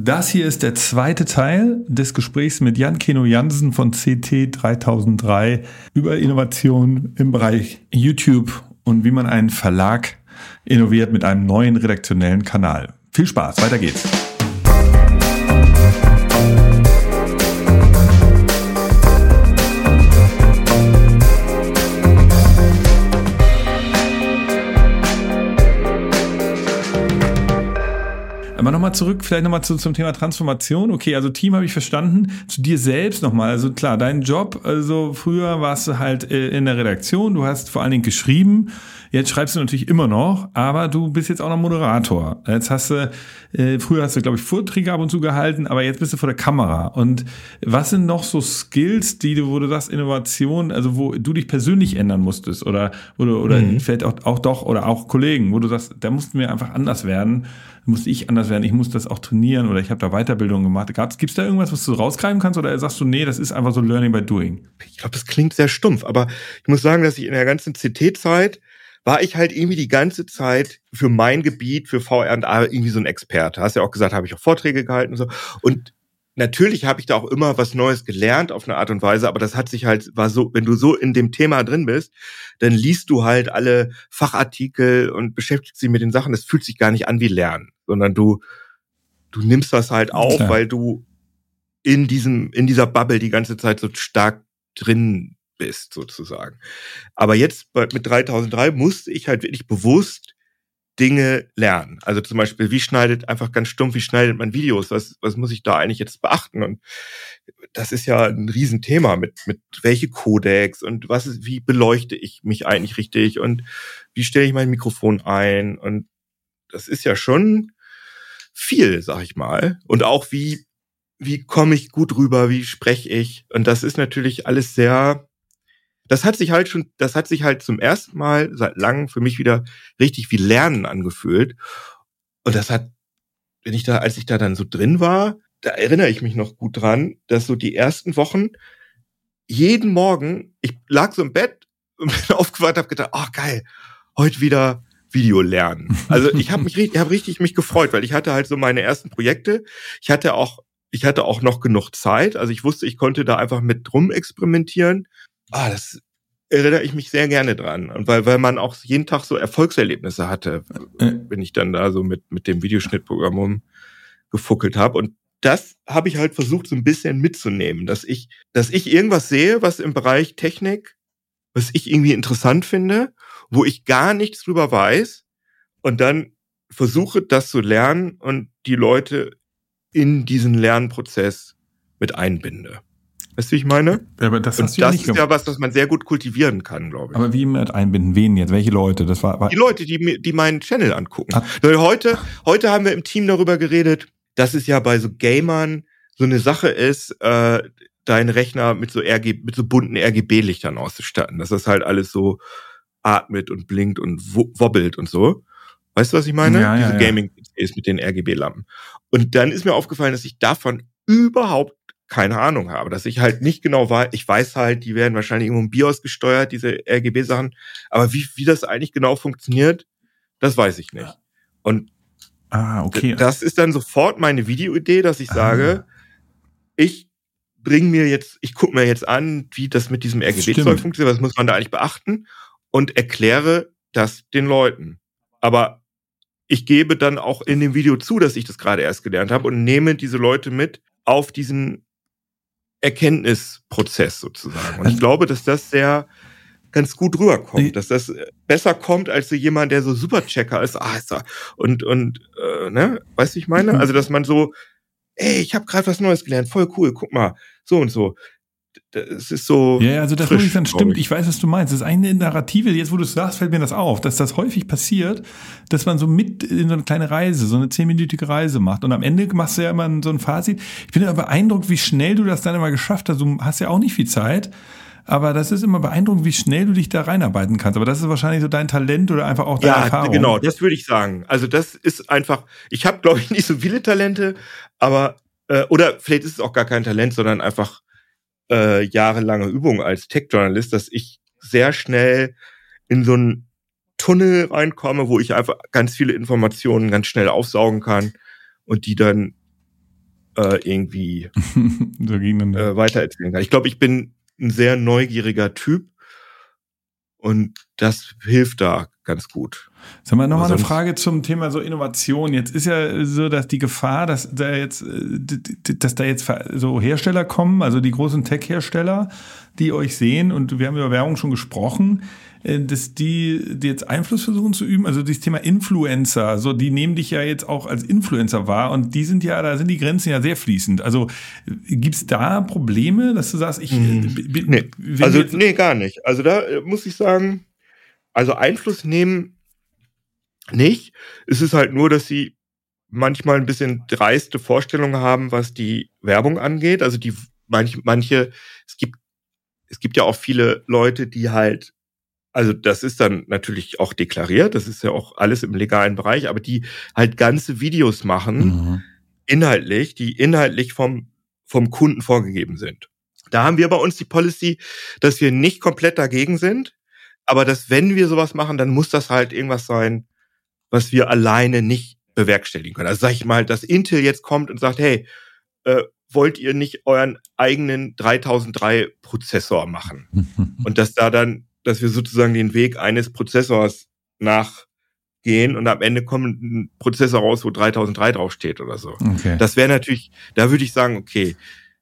Das hier ist der zweite Teil des Gesprächs mit Jan Keno Jansen von CT 3003 über Innovation im Bereich YouTube und wie man einen Verlag innoviert mit einem neuen redaktionellen Kanal. Viel Spaß, weiter geht's. Aber nochmal zurück, vielleicht nochmal zu, zum Thema Transformation. Okay, also Team habe ich verstanden. Zu dir selbst nochmal. Also klar, dein Job, also früher warst du halt äh, in der Redaktion, du hast vor allen Dingen geschrieben. Jetzt schreibst du natürlich immer noch, aber du bist jetzt auch noch Moderator. Jetzt hast du, äh, früher hast du, glaube ich, Vorträge ab und zu gehalten, aber jetzt bist du vor der Kamera. Und was sind noch so Skills, die du, wo du das Innovation, also wo du dich persönlich ändern musstest oder, oder, oder mhm. vielleicht auch, auch doch, oder auch Kollegen, wo du sagst, da mussten wir einfach anders werden musste ich anders werden, ich muss das auch trainieren oder ich habe da Weiterbildung gemacht. Gibt es da irgendwas, was du rausgreifen kannst oder sagst du, nee, das ist einfach so Learning by Doing? Ich glaube, das klingt sehr stumpf, aber ich muss sagen, dass ich in der ganzen CT-Zeit war ich halt irgendwie die ganze Zeit für mein Gebiet, für VR und A irgendwie so ein Experte. Hast ja auch gesagt, habe ich auch Vorträge gehalten und so. Und natürlich habe ich da auch immer was Neues gelernt auf eine Art und Weise, aber das hat sich halt, war so, wenn du so in dem Thema drin bist, dann liest du halt alle Fachartikel und beschäftigst dich mit den Sachen. Das fühlt sich gar nicht an wie Lernen sondern du, du nimmst das halt auf, Klar. weil du in diesem, in dieser Bubble die ganze Zeit so stark drin bist, sozusagen. Aber jetzt mit 3003 musste ich halt wirklich bewusst Dinge lernen. Also zum Beispiel, wie schneidet, einfach ganz stumpf, wie schneidet man Videos? Was, was muss ich da eigentlich jetzt beachten? Und das ist ja ein Riesenthema mit, mit welche Codecs und was ist, wie beleuchte ich mich eigentlich richtig und wie stelle ich mein Mikrofon ein? Und das ist ja schon viel, sag ich mal. Und auch wie, wie komme ich gut rüber, wie spreche ich. Und das ist natürlich alles sehr, das hat sich halt schon, das hat sich halt zum ersten Mal seit langem für mich wieder richtig wie Lernen angefühlt. Und das hat, wenn ich da, als ich da dann so drin war, da erinnere ich mich noch gut dran, dass so die ersten Wochen jeden Morgen, ich lag so im Bett und bin aufgewacht, habe gedacht, ach oh, geil, heute wieder Video lernen. Also ich habe mich richtig, hab richtig mich gefreut, weil ich hatte halt so meine ersten Projekte. Ich hatte auch, ich hatte auch noch genug Zeit. Also ich wusste, ich konnte da einfach mit drum experimentieren. Ah, das erinnere ich mich sehr gerne dran. Und weil, weil man auch jeden Tag so Erfolgserlebnisse hatte, äh. wenn ich dann da so mit, mit dem Videoschnittprogramm gefuckelt habe. Und das habe ich halt versucht, so ein bisschen mitzunehmen, dass ich, dass ich irgendwas sehe, was im Bereich Technik, was ich irgendwie interessant finde wo ich gar nichts drüber weiß und dann versuche, das zu lernen und die Leute in diesen Lernprozess mit einbinde. Weißt du, wie ich meine? Ja, aber das, du das ist ja was, das man sehr gut kultivieren kann, glaube ich. Aber wie mit einbinden? Wen jetzt? Welche Leute? Das war, war die Leute, die, die meinen Channel angucken. Ach. Heute, heute haben wir im Team darüber geredet, dass es ja bei so Gamern so eine Sache ist, äh, deinen Rechner mit so RG, mit so bunten RGB-Lichtern auszustatten. Das ist halt alles so atmet und blinkt und wobbelt und so. Weißt du, was ich meine? Ja, Diese ja, Gaming-PCs mit den RGB-Lampen. Und dann ist mir aufgefallen, dass ich davon überhaupt keine Ahnung habe, dass ich halt nicht genau weiß, ich weiß halt, die werden wahrscheinlich irgendwo im BIOS gesteuert, diese RGB-Sachen, aber wie, wie das eigentlich genau funktioniert, das weiß ich nicht. Und ah, okay. das ist dann sofort meine Videoidee, dass ich sage, ah. ich bring mir jetzt, ich gucke mir jetzt an, wie das mit diesem RGB-Zeug funktioniert, was muss man da eigentlich beachten und erkläre das den Leuten. Aber ich gebe dann auch in dem Video zu, dass ich das gerade erst gelernt habe und nehme diese Leute mit auf diesen Erkenntnisprozess sozusagen. Und ich also glaube, dass das sehr ganz gut rüberkommt, dass das besser kommt als so jemand, der so Superchecker ist, ah, ist er. Und und äh, ne, weißt du, ich meine, mhm. also dass man so, ey, ich habe gerade was Neues gelernt, voll cool, guck mal, so und so es ist so. Ja, also das frisch, dann stimmt. Ich. ich weiß, was du meinst. Das ist eine Narrative. Jetzt, wo du es sagst, fällt mir das auf, dass das häufig passiert, dass man so mit in so eine kleine Reise, so eine zehnminütige Reise macht. Und am Ende machst du ja immer so ein Fazit. Ich bin aber beeindruckt, wie schnell du das dann immer geschafft hast. Du hast ja auch nicht viel Zeit. Aber das ist immer beeindruckend, wie schnell du dich da reinarbeiten kannst. Aber das ist wahrscheinlich so dein Talent oder einfach auch deine ja, Erfahrung. Ja, genau, das würde ich sagen. Also das ist einfach, ich habe, glaube ich, nicht so viele Talente, aber, äh, oder vielleicht ist es auch gar kein Talent, sondern einfach äh, jahrelange Übung als Tech-Journalist, dass ich sehr schnell in so einen Tunnel reinkomme, wo ich einfach ganz viele Informationen ganz schnell aufsaugen kann und die dann äh, irgendwie so äh, weitererzählen kann. Ich glaube, ich bin ein sehr neugieriger Typ und das hilft da ganz gut. Sag mal nochmal eine Frage zum Thema so Innovation. Jetzt ist ja so, dass die Gefahr, dass da jetzt, äh, dass da jetzt so Hersteller kommen, also die großen Tech-Hersteller, die euch sehen und wir haben über Werbung schon gesprochen, äh, dass die, die jetzt Einfluss versuchen zu üben, also dieses Thema Influencer, so die nehmen dich ja jetzt auch als Influencer wahr und die sind ja, da sind die Grenzen ja sehr fließend. Also gibt's da Probleme, dass du sagst, ich hm. bin, nee. Also nee, gar nicht. Also da äh, muss ich sagen, also Einfluss nehmen nicht. Es ist halt nur, dass sie manchmal ein bisschen dreiste Vorstellungen haben, was die Werbung angeht. Also die manche, manche, es gibt, es gibt ja auch viele Leute, die halt also das ist dann natürlich auch deklariert, das ist ja auch alles im legalen Bereich, aber die halt ganze Videos machen, mhm. inhaltlich, die inhaltlich vom, vom Kunden vorgegeben sind. Da haben wir bei uns die Policy, dass wir nicht komplett dagegen sind, aber dass wenn wir sowas machen, dann muss das halt irgendwas sein, was wir alleine nicht bewerkstelligen können. Also sag ich mal, dass Intel jetzt kommt und sagt, hey, äh, wollt ihr nicht euren eigenen 3003 Prozessor machen? und dass da dann dass wir sozusagen den Weg eines Prozessors nachgehen und am Ende kommt ein Prozessor raus, wo 3003 draufsteht oder so. Okay. Das wäre natürlich, da würde ich sagen, okay,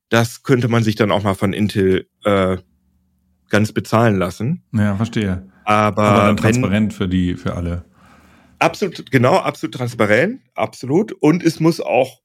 das könnte man sich dann auch mal von Intel äh, ganz bezahlen lassen. Ja, verstehe. Aber, Aber dann transparent wenn, für die, für alle. Absolut, genau, absolut transparent, absolut. Und es muss auch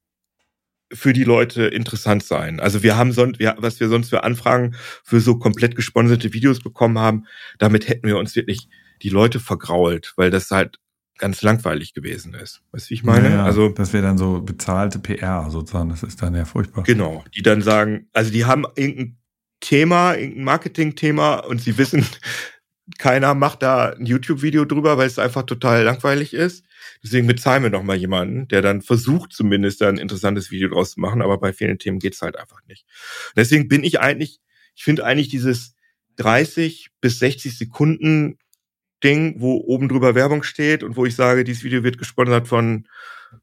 für die Leute interessant sein. Also wir haben sonst, wir, was wir sonst für Anfragen für so komplett gesponserte Videos bekommen haben, damit hätten wir uns wirklich die Leute vergrault, weil das halt ganz langweilig gewesen ist. Weißt du, wie ich meine? Ja, also das wäre dann so bezahlte PR sozusagen. Das ist dann ja furchtbar. Genau, die dann sagen, also die haben irgendein Thema, irgendein Marketing-Thema und sie wissen, keiner macht da ein YouTube-Video drüber, weil es einfach total langweilig ist. Deswegen bezahlen wir noch mal jemanden, der dann versucht, zumindest da ein interessantes Video draus zu machen, aber bei vielen Themen geht's halt einfach nicht. Und deswegen bin ich eigentlich, ich finde eigentlich dieses 30 bis 60 Sekunden Ding, wo oben drüber Werbung steht und wo ich sage, dieses Video wird gesponsert von,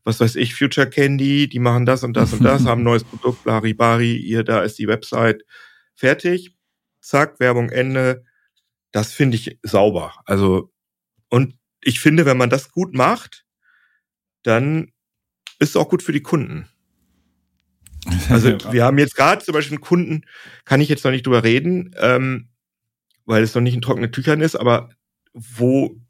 was weiß ich, Future Candy, die machen das und das und das, haben ein neues Produkt, Laribari, ihr, da ist die Website, fertig, zack, Werbung Ende, das finde ich sauber. Also, und ich finde, wenn man das gut macht, dann ist es auch gut für die Kunden. Also wir haben jetzt gerade zum Beispiel einen Kunden, kann ich jetzt noch nicht drüber reden, ähm, weil es noch nicht in trockenen Tüchern ist, aber wo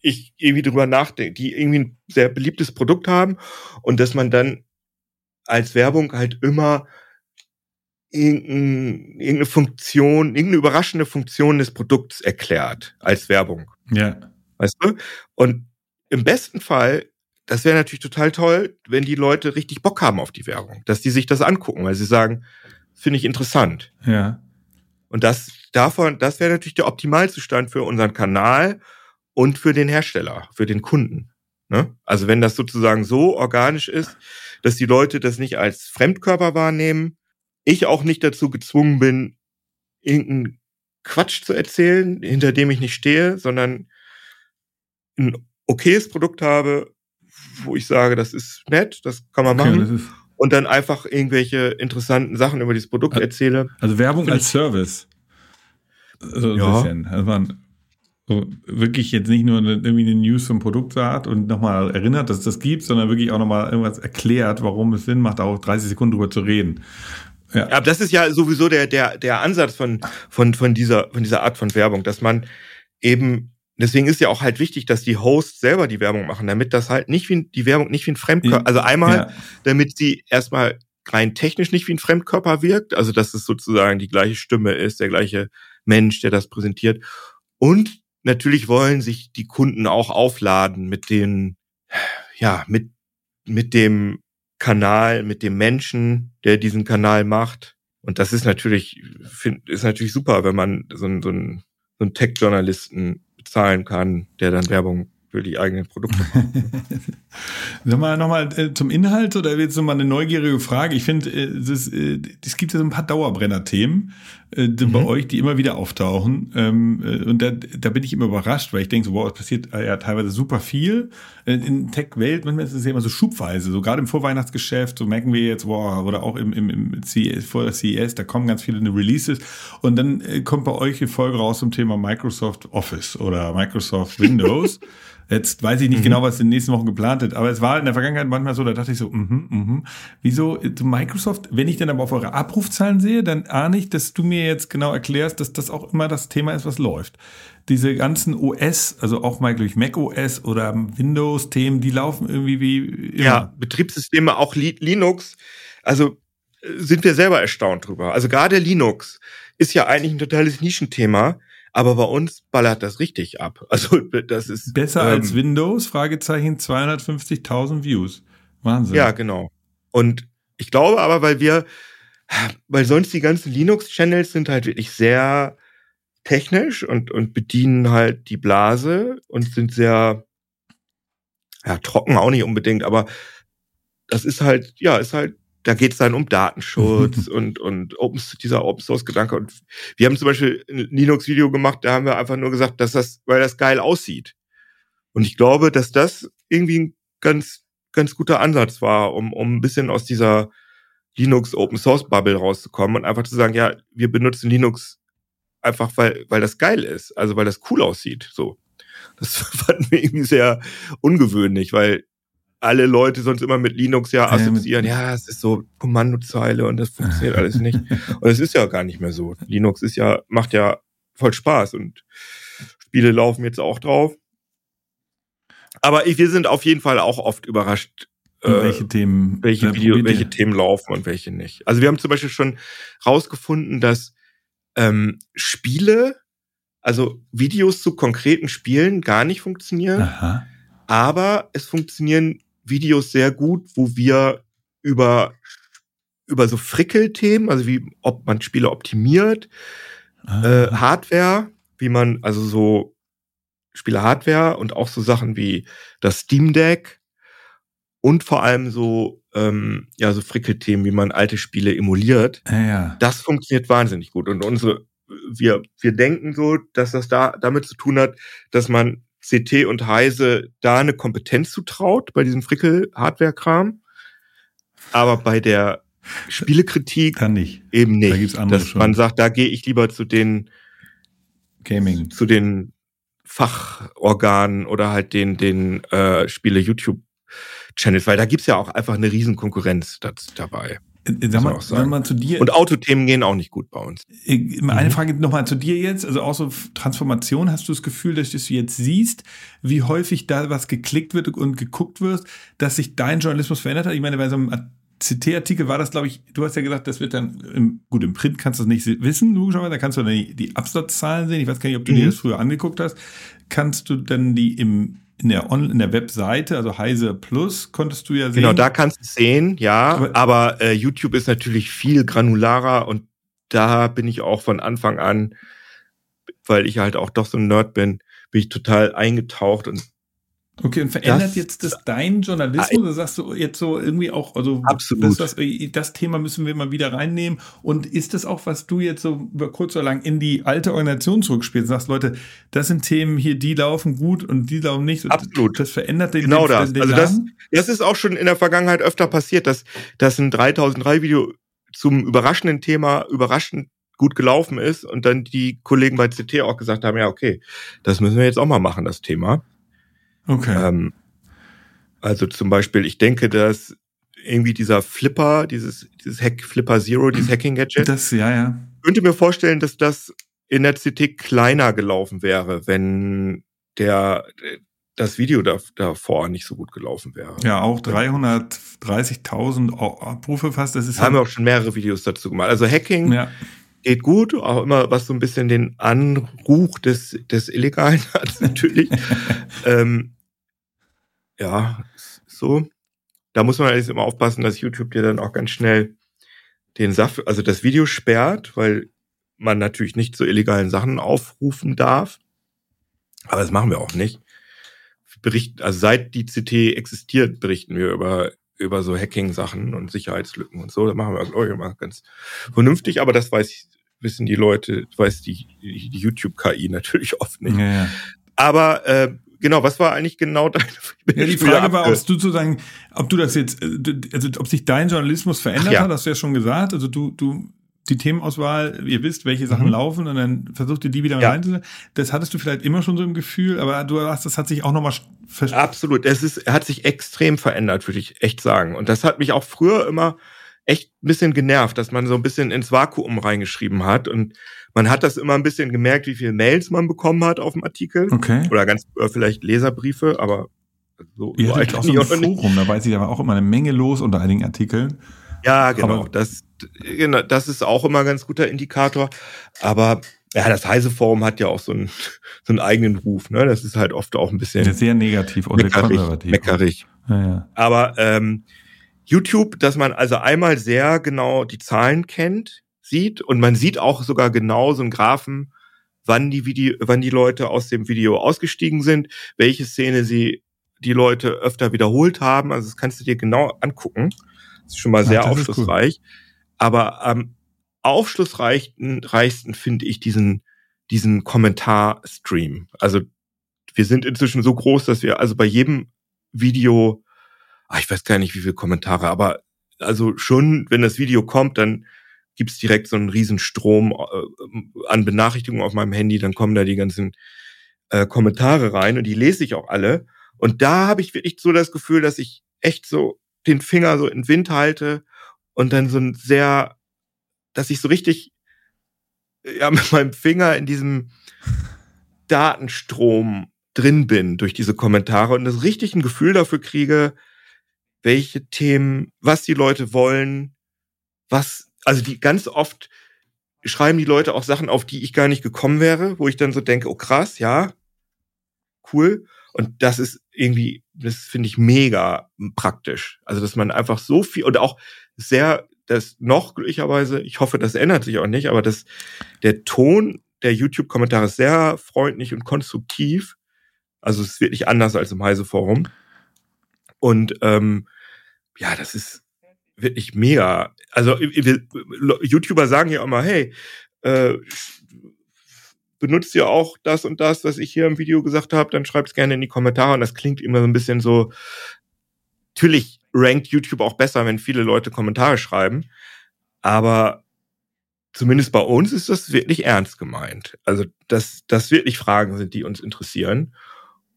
ich irgendwie drüber nachdenke, die irgendwie ein sehr beliebtes Produkt haben und dass man dann als Werbung halt immer irgendeine Funktion, irgendeine überraschende Funktion des Produkts erklärt als Werbung. Ja. Weißt du? Und im besten Fall, das wäre natürlich total toll, wenn die Leute richtig Bock haben auf die Werbung, dass die sich das angucken, weil sie sagen, finde ich interessant. Ja. Und das davon, das wäre natürlich der Optimalzustand für unseren Kanal und für den Hersteller, für den Kunden. Ne? Also wenn das sozusagen so organisch ist, dass die Leute das nicht als Fremdkörper wahrnehmen, ich auch nicht dazu gezwungen bin, irgendeinen Quatsch zu erzählen, hinter dem ich nicht stehe, sondern ein okayes Produkt habe, wo ich sage, das ist nett, das kann man okay, machen. Und dann einfach irgendwelche interessanten Sachen über dieses Produkt erzähle. Also Werbung als Service. So ein ja. bisschen. Also man so wirklich jetzt nicht nur eine, irgendwie eine News zum Produkt sagt und nochmal erinnert, dass es das gibt, sondern wirklich auch nochmal irgendwas erklärt, warum es Sinn macht, auch 30 Sekunden drüber zu reden. Ja. Aber das ist ja sowieso der, der, der Ansatz von, von, von, dieser, von dieser Art von Werbung, dass man eben, deswegen ist ja auch halt wichtig, dass die Hosts selber die Werbung machen, damit das halt nicht wie die Werbung nicht wie ein Fremdkörper, also einmal, ja. damit sie erstmal rein technisch nicht wie ein Fremdkörper wirkt, also dass es sozusagen die gleiche Stimme ist, der gleiche Mensch, der das präsentiert. Und natürlich wollen sich die Kunden auch aufladen mit den, ja, mit, mit dem Kanal, mit dem Menschen, der diesen Kanal macht. Und das ist natürlich, find, ist natürlich super, wenn man so, einen so einen, so einen Tech-Journalisten bezahlen kann, der dann Werbung für die eigenen Produkte. Sag mal nochmal äh, zum Inhalt oder jetzt nochmal eine neugierige Frage. Ich finde, äh, es, äh, es gibt ja so ein paar Dauerbrenner-Themen äh, mhm. bei euch, die immer wieder auftauchen. Ähm, äh, und da, da bin ich immer überrascht, weil ich denke so, wow, es passiert äh, ja teilweise super viel. Äh, in Tech-Welt, manchmal ist es ja immer so schubweise. So gerade im Vorweihnachtsgeschäft, so merken wir jetzt, wow, oder auch im, im, im CES, vor der CES, da kommen ganz viele Releases. Und dann äh, kommt bei euch eine Folge raus zum Thema Microsoft Office oder Microsoft Windows. Jetzt weiß ich nicht mhm. genau, was in den nächsten Wochen geplant ist, aber es war in der Vergangenheit manchmal so, da dachte ich so, mhm, mhm. Wieso Microsoft, wenn ich dann aber auf eure Abrufzahlen sehe, dann ahne ich, dass du mir jetzt genau erklärst, dass das auch immer das Thema ist, was läuft. Diese ganzen OS, also auch mal durch Mac OS oder Windows-Themen, die laufen irgendwie wie immer. Ja, Betriebssysteme, auch Linux. Also äh, sind wir selber erstaunt drüber. Also gerade Linux ist ja eigentlich ein totales Nischenthema aber bei uns ballert das richtig ab. Also das ist besser ähm, als Windows. Fragezeichen 250.000 Views. Wahnsinn. Ja, genau. Und ich glaube aber, weil wir, weil sonst die ganzen Linux-Channels sind halt wirklich sehr technisch und und bedienen halt die Blase und sind sehr ja trocken auch nicht unbedingt, aber das ist halt ja ist halt da geht es dann um Datenschutz und, und Open, dieser Open Source Gedanke. Und wir haben zum Beispiel ein Linux-Video gemacht, da haben wir einfach nur gesagt, dass das, weil das geil aussieht. Und ich glaube, dass das irgendwie ein ganz, ganz guter Ansatz war, um, um ein bisschen aus dieser Linux Open Source Bubble rauszukommen und einfach zu sagen, ja, wir benutzen Linux einfach, weil, weil das geil ist, also weil das cool aussieht, so. Das fanden wir irgendwie sehr ungewöhnlich, weil alle Leute sonst immer mit Linux ja assoziieren, ja, es ist so Kommandozeile und das funktioniert alles nicht. Und es ist ja gar nicht mehr so. Linux ist ja, macht ja voll Spaß und Spiele laufen jetzt auch drauf. Aber ich, wir sind auf jeden Fall auch oft überrascht, äh, welche Themen, welche, Video, welche Themen laufen und welche nicht. Also wir haben zum Beispiel schon rausgefunden, dass ähm, Spiele, also Videos zu konkreten Spielen gar nicht funktionieren. Aha. Aber es funktionieren Videos sehr gut, wo wir über, über so Frickelthemen, also wie ob man Spiele optimiert, ah. äh, Hardware, wie man, also so Spiele Hardware und auch so Sachen wie das Steam Deck und vor allem so, ähm, ja, so Frickelthemen, wie man alte Spiele emuliert. Ja, ja. Das funktioniert wahnsinnig gut. Und unsere, wir, wir denken so, dass das da damit zu tun hat, dass man CT und Heise da eine Kompetenz zutraut bei diesem Frickel-Hardware-Kram. Aber bei der Spielekritik Kann nicht. eben nicht. Da gibt's andere dass schon. man sagt, da gehe ich lieber zu den Gaming, zu den Fachorganen oder halt den den äh, Spiele YouTube Channels, weil da gibt's ja auch einfach eine riesen Konkurrenz dabei. Sag mal, wenn man zu dir. Und Autothemen gehen auch nicht gut bei uns. Eine mhm. Frage nochmal zu dir jetzt, also auch so Transformation, hast du das Gefühl, dass du jetzt siehst, wie häufig da was geklickt wird und geguckt wird, dass sich dein Journalismus verändert hat? Ich meine, bei so einem CT-Artikel war das, glaube ich, du hast ja gesagt, das wird dann, im, gut, im Print kannst du das nicht wissen, logischerweise, da kannst du dann die, die Absatzzahlen sehen. Ich weiß gar nicht, ob du mhm. dir das früher angeguckt hast. Kannst du dann die im in der, On in der Webseite, also Heise Plus, konntest du ja sehen. Genau, da kannst du es sehen, ja. Aber, aber äh, YouTube ist natürlich viel granularer und da bin ich auch von Anfang an, weil ich halt auch doch so ein Nerd bin, bin ich total eingetaucht und Okay, und verändert das, jetzt das deinen Journalismus? Oder sagst du jetzt so irgendwie auch, also absolut. Das, das, Thema müssen wir mal wieder reinnehmen? Und ist das auch, was du jetzt so über kurz oder lang in die alte Organisation zurückspielst? Sagst, Leute, das sind Themen hier, die laufen gut und die laufen nicht. Absolut. Das verändert den Genau den, das. Den also das, das ist auch schon in der Vergangenheit öfter passiert, dass, dass ein 3003 Video zum überraschenden Thema überraschend gut gelaufen ist und dann die Kollegen bei CT auch gesagt haben, ja, okay, das müssen wir jetzt auch mal machen, das Thema. Okay. Ähm, also zum Beispiel, ich denke, dass irgendwie dieser Flipper, dieses, dieses Hack Flipper Zero, dieses Hacking-Gadget. Das, ja, ja. Könnte mir vorstellen, dass das in der CT kleiner gelaufen wäre, wenn der, das Video da, davor nicht so gut gelaufen wäre. Ja, auch 330.000 Abrufe fast. Das ist haben wir auch schon mehrere Videos dazu gemacht. Also Hacking ja. geht gut, auch immer was so ein bisschen den Anruch des, des Illegalen hat natürlich. ähm, ja, so. Da muss man allerdings immer aufpassen, dass YouTube dir dann auch ganz schnell den Saft, also das Video sperrt, weil man natürlich nicht zu illegalen Sachen aufrufen darf. Aber das machen wir auch nicht. berichten, also seit die CT existiert, berichten wir über über so Hacking-Sachen und Sicherheitslücken und so. Da machen wir, glaube ich, immer ganz vernünftig, aber das weiß wissen die Leute, weiß die, die, die YouTube-KI natürlich oft nicht. Ja, ja. Aber äh, genau, was war eigentlich genau deine Ja, die Frage war, ob du sozusagen, ob du das jetzt, äh, also ob sich dein Journalismus verändert ja. hat, hast du ja schon gesagt. Also du, du, die Themenauswahl, ihr wisst, welche Sachen mhm. laufen und dann versucht ihr die wieder ja. reinzusetzen. Das hattest du vielleicht immer schon so im Gefühl, aber du hast, das hat sich auch nochmal Absolut, es ist, hat sich extrem verändert, würde ich echt sagen. Und das hat mich auch früher immer ein bisschen genervt, dass man so ein bisschen ins Vakuum reingeschrieben hat und man hat das immer ein bisschen gemerkt, wie viele Mails man bekommen hat auf dem Artikel. Okay. Oder ganz äh, vielleicht Leserbriefe, aber so, Ihr hattet auch so ein Forum, da weiß ich, da war auch immer eine Menge los unter einigen Artikeln. Ja, genau. Aber das, genau, das ist auch immer ein ganz guter Indikator. Aber ja, das Heise Forum hat ja auch so einen, so einen eigenen Ruf. Ne? Das ist halt oft auch ein bisschen sehr negativ und meckerig. konservativ. Meckerig. Ja, ja. Aber ähm, YouTube, dass man also einmal sehr genau die Zahlen kennt, sieht und man sieht auch sogar genau so einen Graphen, wann die Video, wann die Leute aus dem Video ausgestiegen sind, welche Szene sie die Leute öfter wiederholt haben. Also das kannst du dir genau angucken. Das ist schon mal sehr ja, aufschlussreich. Aber am aufschlussreichsten reichsten finde ich diesen diesen Kommentarstream. Also wir sind inzwischen so groß, dass wir also bei jedem Video, ach, ich weiß gar nicht, wie viele Kommentare, aber also schon, wenn das Video kommt, dann gibt es direkt so einen riesen Strom äh, an Benachrichtigungen auf meinem Handy, dann kommen da die ganzen äh, Kommentare rein und die lese ich auch alle. Und da habe ich wirklich so das Gefühl, dass ich echt so den Finger so in Wind halte und dann so ein sehr, dass ich so richtig ja mit meinem Finger in diesem Datenstrom drin bin durch diese Kommentare und das richtig ein Gefühl dafür kriege, welche Themen, was die Leute wollen, was also die ganz oft schreiben die Leute auch Sachen, auf die ich gar nicht gekommen wäre, wo ich dann so denke, oh krass, ja, cool. Und das ist irgendwie, das finde ich mega praktisch. Also, dass man einfach so viel und auch sehr, das noch glücklicherweise, ich hoffe, das ändert sich auch nicht, aber das, der Ton der YouTube-Kommentare ist sehr freundlich und konstruktiv. Also, es ist wirklich anders als im Heise-Forum. Und ähm, ja, das ist, wirklich mega. Also YouTuber sagen ja immer, hey, äh, benutzt ihr auch das und das, was ich hier im Video gesagt habe, dann schreibt es gerne in die Kommentare. Und das klingt immer so ein bisschen so. Natürlich rankt YouTube auch besser, wenn viele Leute Kommentare schreiben. Aber zumindest bei uns ist das wirklich ernst gemeint. Also, dass das wirklich Fragen sind, die uns interessieren.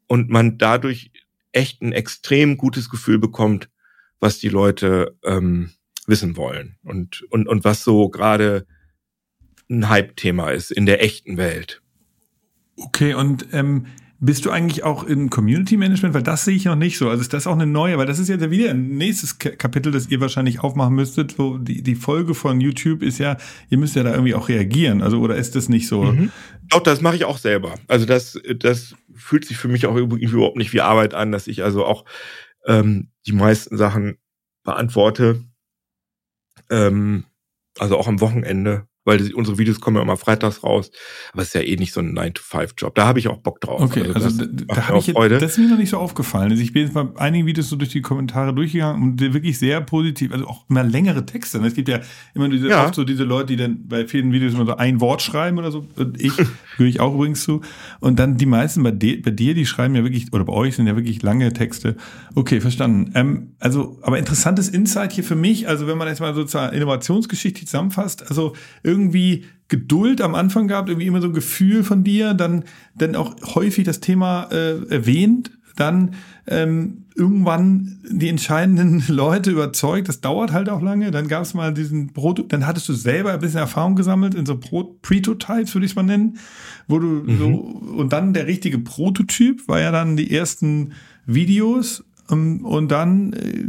Und man dadurch echt ein extrem gutes Gefühl bekommt, was die Leute ähm, wissen wollen und, und, und was so gerade ein Hype-Thema ist in der echten Welt. Okay, und ähm, bist du eigentlich auch in Community Management? Weil das sehe ich noch nicht so. Also ist das auch eine neue, weil das ist ja wieder ein nächstes Kapitel, das ihr wahrscheinlich aufmachen müsstet, wo die, die Folge von YouTube ist ja, ihr müsst ja da irgendwie auch reagieren. Also, oder ist das nicht so? Mhm. Doch, das mache ich auch selber. Also das, das fühlt sich für mich auch überhaupt nicht wie Arbeit an, dass ich also auch ähm, die meisten Sachen beantworte. Ähm, also auch am Wochenende weil unsere Videos kommen ja immer freitags raus. Aber es ist ja eh nicht so ein 9-to-5-Job. Da habe ich auch Bock drauf. Okay, also, also das, da habe ich jetzt, Freude. das ist mir noch nicht so aufgefallen. Also ich bin jetzt mal einige Videos so durch die Kommentare durchgegangen und wirklich sehr positiv, also auch mal längere Texte. Ne? Es gibt ja immer diese, ja. oft so diese Leute, die dann bei vielen Videos immer so ein Wort schreiben oder so. Und ich gehöre ich auch übrigens zu. Und dann die meisten bei, de, bei dir, die schreiben ja wirklich, oder bei euch sind ja wirklich lange Texte. Okay, verstanden. Ähm, also, aber interessantes Insight hier für mich. Also wenn man jetzt mal sozusagen Innovationsgeschichte zusammenfasst, also irgendwie Geduld am Anfang gehabt, irgendwie immer so ein Gefühl von dir, dann, dann auch häufig das Thema äh, erwähnt, dann ähm, irgendwann die entscheidenden Leute überzeugt. Das dauert halt auch lange. Dann gab es mal diesen Proto, dann hattest du selber ein bisschen Erfahrung gesammelt in so Pro Prototypes, würde ich es mal nennen, wo du mhm. so und dann der richtige Prototyp war ja dann die ersten Videos ähm, und dann äh,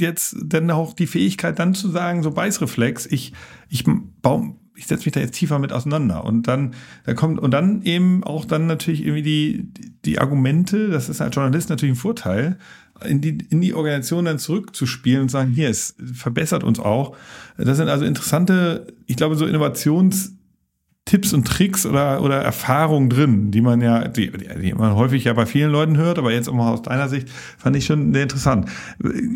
jetzt dann auch die Fähigkeit dann zu sagen, so Beißreflex, ich ich baue ich setze mich da jetzt tiefer mit auseinander. Und dann, da kommt, und dann eben auch dann natürlich irgendwie die, die Argumente, das ist als Journalist natürlich ein Vorteil, in die, in die Organisation dann zurückzuspielen und sagen, hier, es verbessert uns auch. Das sind also interessante, ich glaube, so Innovationsthemen Tipps und Tricks oder, oder Erfahrungen drin, die man ja, die, die man häufig ja bei vielen Leuten hört, aber jetzt auch mal aus deiner Sicht, fand ich schon sehr interessant.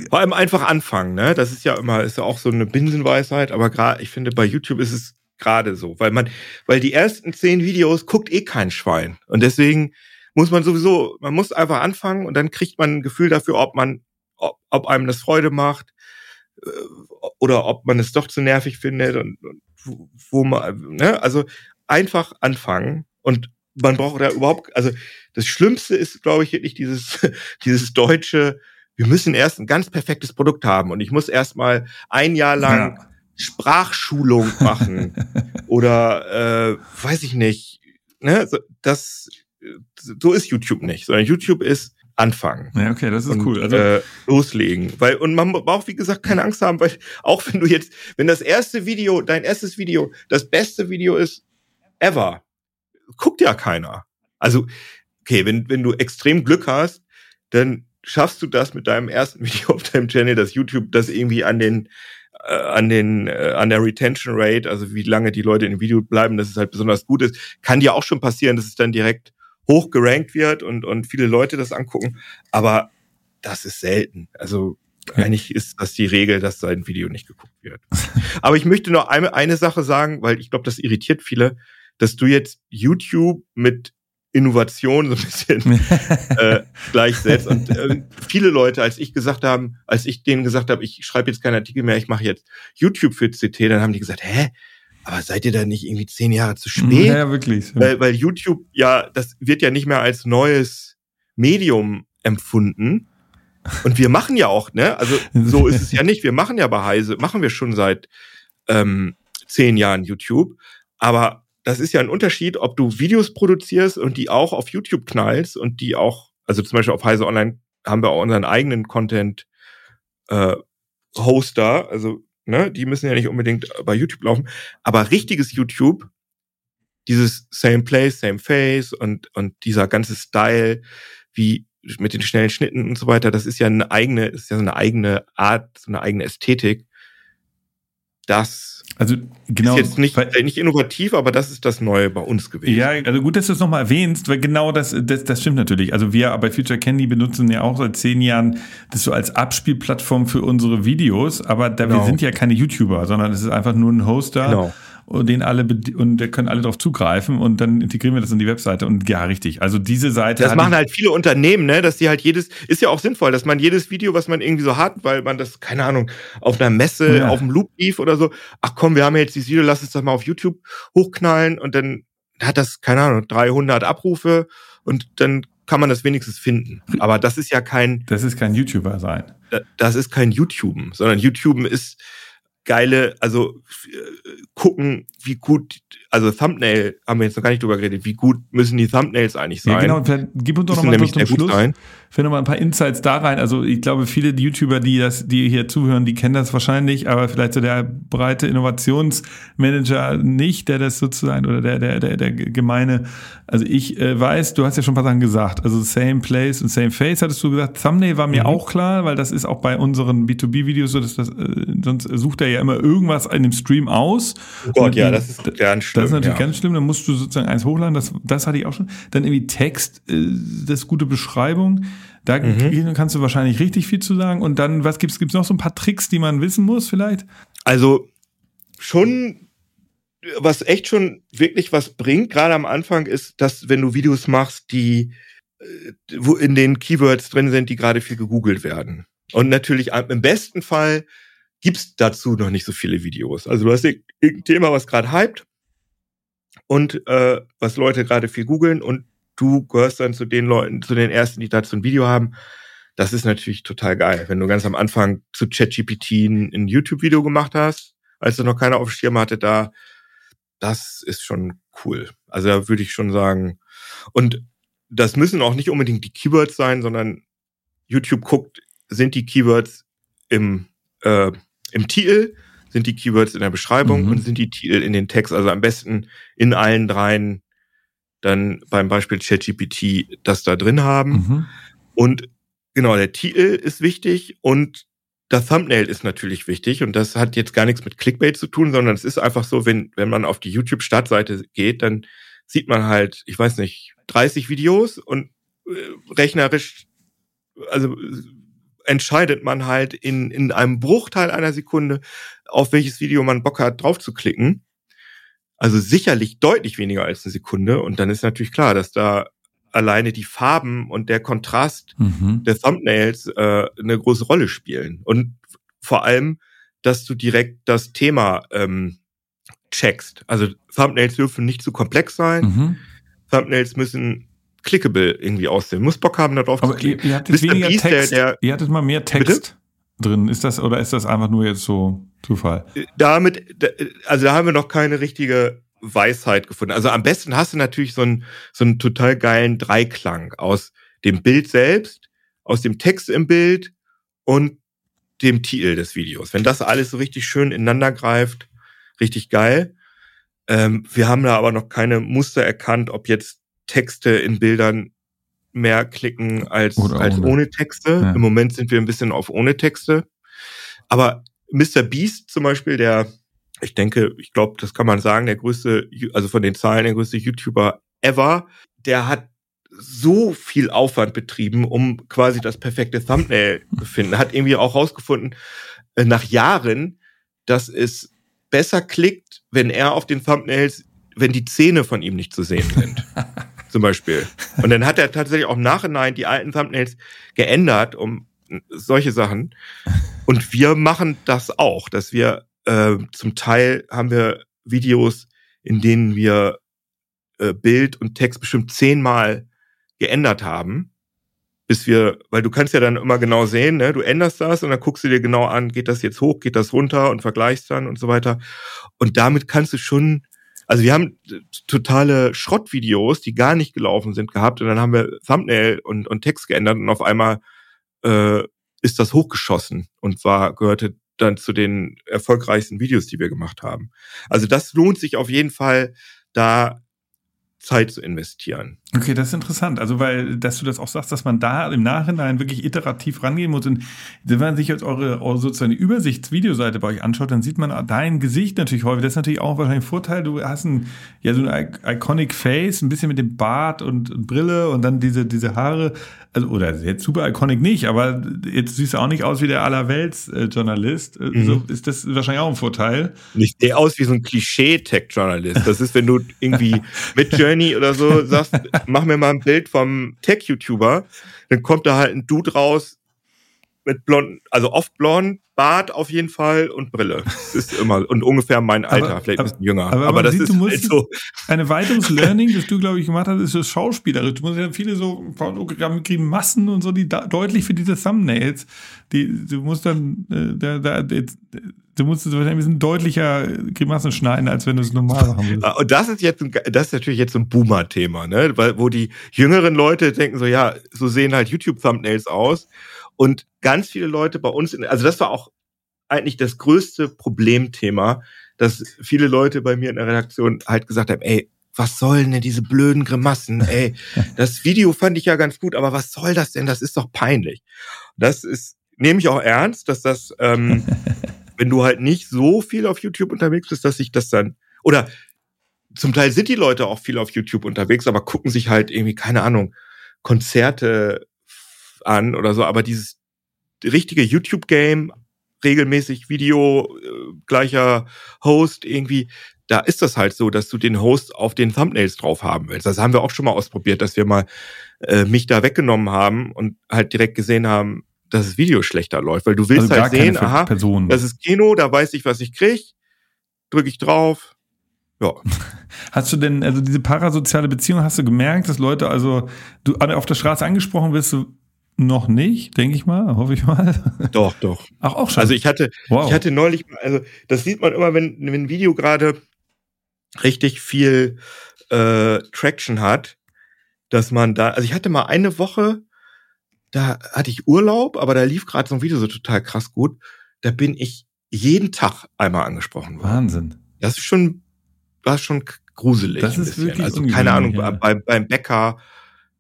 Vor allem einfach anfangen, ne? Das ist ja immer, ist ja auch so eine Binsenweisheit, aber gerade, ich finde, bei YouTube ist es gerade so, weil man, weil die ersten zehn Videos guckt eh kein Schwein. Und deswegen muss man sowieso, man muss einfach anfangen und dann kriegt man ein Gefühl dafür, ob man, ob, ob einem das Freude macht, äh, oder ob man es doch zu nervig findet und, und wo man, ne, also einfach anfangen und man braucht da überhaupt, also das Schlimmste ist, glaube ich, wirklich dieses, dieses deutsche, wir müssen erst ein ganz perfektes Produkt haben und ich muss erst mal ein Jahr lang ja. Sprachschulung machen oder äh, weiß ich nicht, ne, das so ist YouTube nicht, sondern YouTube ist anfangen. Ja, okay, das ist und, cool. Also äh, loslegen, weil und man braucht wie gesagt keine Angst haben, weil auch wenn du jetzt, wenn das erste Video, dein erstes Video, das beste Video ist ever, guckt ja keiner. Also okay, wenn wenn du extrem Glück hast, dann schaffst du das mit deinem ersten Video auf deinem Channel, dass YouTube das irgendwie an den an den äh, an der Retention Rate, also wie lange die Leute im Video bleiben, dass es halt besonders gut ist, kann dir auch schon passieren, dass es dann direkt hoch gerankt wird und, und viele Leute das angucken. Aber das ist selten. Also eigentlich ist das die Regel, dass sein Video nicht geguckt wird. Aber ich möchte noch eine, eine Sache sagen, weil ich glaube, das irritiert viele, dass du jetzt YouTube mit Innovation so ein bisschen äh, gleichsetzt. Und äh, viele Leute, als ich gesagt haben, als ich denen gesagt habe, ich schreibe jetzt keinen Artikel mehr, ich mache jetzt YouTube für CT, dann haben die gesagt, hä, aber seid ihr da nicht irgendwie zehn Jahre zu spät? Ja, wirklich. Weil, weil YouTube ja, das wird ja nicht mehr als neues Medium empfunden. Und wir machen ja auch, ne? Also so ist es ja nicht. Wir machen ja bei Heise, machen wir schon seit ähm, zehn Jahren YouTube. Aber das ist ja ein Unterschied, ob du Videos produzierst und die auch auf YouTube knallst und die auch, also zum Beispiel auf Heise Online haben wir auch unseren eigenen Content äh, Hoster, also ne, die müssen ja nicht unbedingt bei YouTube laufen, aber richtiges YouTube, dieses Same Place, Same Face und, und dieser ganze Style, wie mit den schnellen Schnitten und so weiter, das ist ja eine eigene, ist ja so eine eigene Art, so eine eigene Ästhetik. Das also genau, ist jetzt nicht, weil, nicht innovativ, aber das ist das Neue bei uns gewesen. Ja, also gut, dass du es nochmal erwähnst, weil genau das, das, das stimmt natürlich. Also wir bei Future Candy benutzen ja auch seit zehn Jahren das so als Abspielplattform für unsere Videos, aber da genau. wir sind ja keine YouTuber, sondern es ist einfach nur ein Hoster. Genau und den alle und da können alle darauf zugreifen und dann integrieren wir das in die Webseite und ja richtig. Also diese Seite. Das machen halt viele Unternehmen, ne, dass die halt jedes ist ja auch sinnvoll, dass man jedes Video, was man irgendwie so hat, weil man das keine Ahnung auf einer Messe ja. auf dem Loop lief oder so. Ach komm, wir haben jetzt dieses Video, lass uns das mal auf YouTube hochknallen und dann hat das keine Ahnung 300 Abrufe und dann kann man das wenigstens finden. Aber das ist ja kein. Das ist kein YouTuber sein. Das ist kein YouTuben, sondern YouTuben ist geile, also äh, gucken, wie gut, also Thumbnail haben wir jetzt noch gar nicht drüber geredet, wie gut müssen die Thumbnails eigentlich sein? Ja, genau, gib uns doch nochmal zum Schluss. Sein. Finde mal ein paar Insights da rein. Also ich glaube, viele YouTuber, die das, die hier zuhören, die kennen das wahrscheinlich, aber vielleicht so der breite Innovationsmanager nicht, der das sozusagen oder der der der, der gemeine. Also ich äh, weiß, du hast ja schon ein paar Sachen gesagt. Also same place und same face hattest du gesagt. Thumbnail war mir mhm. auch klar, weil das ist auch bei unseren B2B-Videos so, dass das äh, sonst sucht er ja immer irgendwas in dem Stream aus. Oh Gott, ja, das ist ganz schlimm. Das ist natürlich ja. ganz schlimm. Dann musst du sozusagen eins hochladen. Das das hatte ich auch schon. Dann irgendwie Text, äh, das gute Beschreibung. Da mhm. kannst du wahrscheinlich richtig viel zu sagen. Und dann, was gibt's, gibt's noch so ein paar Tricks, die man wissen muss vielleicht? Also schon, was echt schon wirklich was bringt, gerade am Anfang, ist, dass wenn du Videos machst, die äh, wo in den Keywords drin sind, die gerade viel gegoogelt werden. Und natürlich im besten Fall gibt's dazu noch nicht so viele Videos. Also du hast irgendein Thema, was gerade hypt und äh, was Leute gerade viel googeln und du gehörst dann zu den Leuten, zu den ersten, die dazu ein Video haben. Das ist natürlich total geil, wenn du ganz am Anfang zu ChatGPT ein, ein YouTube-Video gemacht hast, als du noch keiner auf dem Schirm hatte, da, das ist schon cool. Also da würde ich schon sagen, und das müssen auch nicht unbedingt die Keywords sein, sondern YouTube guckt, sind die Keywords im, äh, im Titel, sind die Keywords in der Beschreibung mhm. und sind die Titel in den Text, also am besten in allen dreien dann beim Beispiel ChatGPT das da drin haben. Mhm. Und genau, der Titel ist wichtig und das Thumbnail ist natürlich wichtig und das hat jetzt gar nichts mit Clickbait zu tun, sondern es ist einfach so, wenn, wenn man auf die YouTube-Startseite geht, dann sieht man halt, ich weiß nicht, 30 Videos und äh, rechnerisch, also entscheidet man halt in, in einem Bruchteil einer Sekunde, auf welches Video man Bock hat, drauf zu klicken. Also sicherlich deutlich weniger als eine Sekunde. Und dann ist natürlich klar, dass da alleine die Farben und der Kontrast mhm. der Thumbnails äh, eine große Rolle spielen. Und vor allem, dass du direkt das Thema ähm, checkst. Also Thumbnails dürfen nicht zu komplex sein. Mhm. Thumbnails müssen clickable irgendwie aussehen. Muss Bock haben, da drauf Aber zu klicken. Ihr, ihr hattet weniger Beast, Text. Der, der, ihr hattet mal mehr Text bitte? drin. Ist das, oder ist das einfach nur jetzt so Zufall? Damit, also da haben wir noch keine richtige Weisheit gefunden. Also am besten hast du natürlich so einen, so einen total geilen Dreiklang aus dem Bild selbst, aus dem Text im Bild und dem Titel des Videos. Wenn das alles so richtig schön ineinander greift, richtig geil. Ähm, wir haben da aber noch keine Muster erkannt, ob jetzt Texte in Bildern mehr klicken als, als ohne. ohne Texte. Ja. Im Moment sind wir ein bisschen auf ohne Texte. Aber Mr. Beast zum Beispiel, der ich denke, ich glaube, das kann man sagen, der größte, also von den Zahlen der größte YouTuber ever, der hat so viel Aufwand betrieben, um quasi das perfekte Thumbnail zu finden. Hat irgendwie auch rausgefunden, äh, nach Jahren, dass es besser klickt, wenn er auf den Thumbnails, wenn die Zähne von ihm nicht zu sehen sind. zum Beispiel. Und dann hat er tatsächlich auch im Nachhinein die alten Thumbnails geändert, um solche Sachen. Und wir machen das auch, dass wir äh, zum Teil haben wir Videos, in denen wir äh, Bild und Text bestimmt zehnmal geändert haben, bis wir, weil du kannst ja dann immer genau sehen, ne, du änderst das und dann guckst du dir genau an, geht das jetzt hoch, geht das runter und vergleichst dann und so weiter. Und damit kannst du schon, also wir haben totale Schrottvideos, die gar nicht gelaufen sind, gehabt und dann haben wir Thumbnail und, und Text geändert und auf einmal äh, ist das hochgeschossen und zwar gehörte dann zu den erfolgreichsten Videos, die wir gemacht haben. Also das lohnt sich auf jeden Fall, da Zeit zu investieren. Okay, das ist interessant. Also, weil, dass du das auch sagst, dass man da im Nachhinein wirklich iterativ rangehen muss. Und wenn man sich jetzt eure, eure sozusagen Übersichtsvideoseite bei euch anschaut, dann sieht man dein Gesicht natürlich häufig. Das ist natürlich auch wahrscheinlich ein Vorteil. Du hast ein, ja, so ein iconic Face, ein bisschen mit dem Bart und, und Brille und dann diese, diese Haare. Also, oder jetzt super iconic nicht, aber jetzt siehst du auch nicht aus wie der Allerwelts-Journalist. Äh, mhm. So ist das wahrscheinlich auch ein Vorteil. Ich sehe aus wie so ein Klischee-Tech-Journalist. Das ist, wenn du irgendwie mit Journey oder so sagst, mach mir mal ein Bild vom Tech-YouTuber, dann kommt da halt ein Dude raus mit blond, also oft blond, Bart auf jeden Fall und Brille. Das ist immer und ungefähr mein Alter, aber, vielleicht ein bisschen jünger. Aber, aber das sieht, ist du musst halt so. Ein weiteres Learning, das du glaube ich gemacht hast, ist das Schauspielerisch. Du musst ja viele so Massen und so, die da, deutlich für diese Thumbnails, die du musst dann äh, da, da, du musst wahrscheinlich ein bisschen deutlicher Grimassen schneiden, als wenn du es normal machen würdest. Ah, und das ist jetzt, ein, das ist natürlich jetzt ein Boomer-Thema, ne? Weil, wo die jüngeren Leute denken so, ja, so sehen halt YouTube-Thumbnails aus. Und ganz viele Leute bei uns, in, also das war auch eigentlich das größte Problemthema, dass viele Leute bei mir in der Redaktion halt gesagt haben, ey, was sollen denn diese blöden Grimassen? Ey, das Video fand ich ja ganz gut, aber was soll das denn? Das ist doch peinlich. Das ist, nehme ich auch ernst, dass das ähm, wenn du halt nicht so viel auf YouTube unterwegs bist, dass sich das dann, oder zum Teil sind die Leute auch viel auf YouTube unterwegs, aber gucken sich halt irgendwie, keine Ahnung, Konzerte an oder so, aber dieses richtige YouTube-Game, regelmäßig Video, äh, gleicher Host irgendwie, da ist das halt so, dass du den Host auf den Thumbnails drauf haben willst. Das haben wir auch schon mal ausprobiert, dass wir mal äh, mich da weggenommen haben und halt direkt gesehen haben, dass das Video schlechter läuft, weil du willst also halt sehen, aha, Personen. das ist Kino, da weiß ich, was ich krieg, drücke ich drauf. Ja. Hast du denn, also diese parasoziale Beziehung, hast du gemerkt, dass Leute, also du auf der Straße angesprochen wirst, noch nicht, denke ich mal, hoffe ich mal. Doch, doch. Ach, auch schon. Also ich hatte, wow. ich hatte neulich, also das sieht man immer, wenn, wenn ein Video gerade richtig viel äh, Traction hat, dass man da, also ich hatte mal eine Woche, da hatte ich Urlaub, aber da lief gerade so ein Video so total krass gut. Da bin ich jeden Tag einmal angesprochen worden. Wahnsinn. Das ist schon, war schon gruselig. Das ist wirklich Also keine Ahnung, ja. beim, beim Bäcker,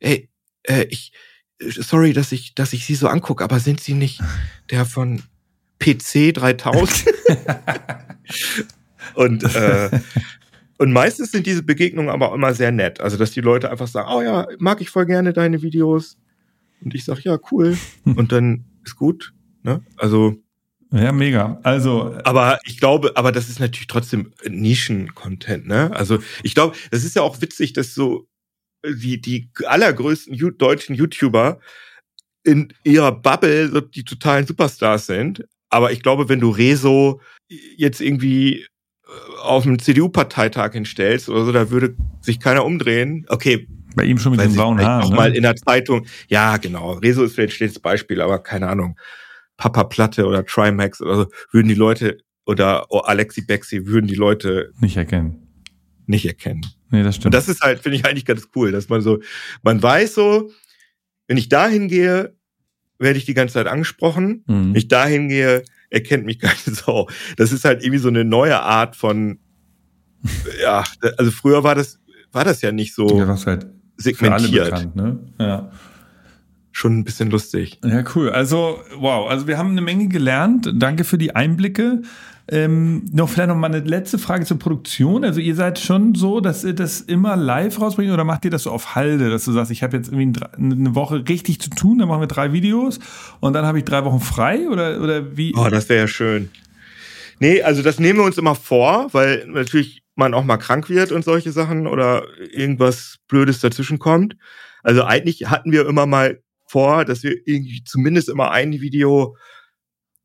ey, äh, ich, sorry, dass ich, dass ich sie so angucke, aber sind sie nicht der von PC 3000. und, äh, und meistens sind diese Begegnungen aber auch immer sehr nett. Also, dass die Leute einfach sagen, oh ja, mag ich voll gerne deine Videos. Und ich sage, ja, cool. und dann ist gut. Ne? Also. Ja, mega. Also. Aber ich glaube, aber das ist natürlich trotzdem Nischen-Content, ne? Also, ich glaube, das ist ja auch witzig, dass so die, die allergrößten deutschen YouTuber in ihrer Bubble so die totalen Superstars sind. Aber ich glaube, wenn du Rezo jetzt irgendwie äh, auf einem CDU-Parteitag hinstellst oder so, da würde sich keiner umdrehen. Okay. Bei ihm schon mit den blauen Haaren. Auch ne? mal in der Zeitung. Ja, genau. Rezo ist vielleicht schlechtes Beispiel, aber keine Ahnung. Papa Platte oder Trimax oder so, würden die Leute oder oh, Alexi Bexi würden die Leute nicht erkennen. Nicht erkennen. Nee, das stimmt. Und das ist halt, finde ich eigentlich ganz cool, dass man so, man weiß so, wenn ich dahin gehe, werde ich die ganze Zeit angesprochen. Mhm. Wenn ich dahin gehe, erkennt mich keine Sau. Das ist halt irgendwie so eine neue Art von, ja, also früher war das, war das ja nicht so ja, halt segmentiert. Bekannt, ne? Ja. Schon ein bisschen lustig. Ja, cool. Also, wow. Also wir haben eine Menge gelernt. Danke für die Einblicke. Ähm, noch vielleicht noch mal eine letzte Frage zur Produktion. Also ihr seid schon so, dass ihr das immer live rausbringt oder macht ihr das so auf Halde, dass du sagst, ich habe jetzt irgendwie eine Woche richtig zu tun, dann machen wir drei Videos und dann habe ich drei Wochen frei oder, oder wie? Oh, das wäre ja schön. Nee, also das nehmen wir uns immer vor, weil natürlich man auch mal krank wird und solche Sachen oder irgendwas Blödes dazwischen kommt. Also eigentlich hatten wir immer mal vor, dass wir irgendwie zumindest immer ein Video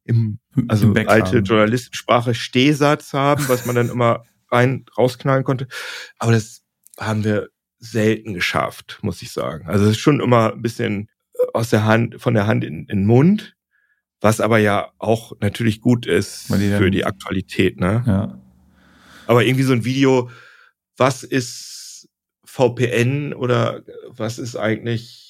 im, also Im alte Journalistensprache Stehsatz haben, was man dann immer rein rausknallen konnte. Aber das haben wir selten geschafft, muss ich sagen. Also es ist schon immer ein bisschen aus der Hand, von der Hand in, in den Mund, was aber ja auch natürlich gut ist die für die Aktualität, ne? Ja. Aber irgendwie so ein Video, was ist VPN oder was ist eigentlich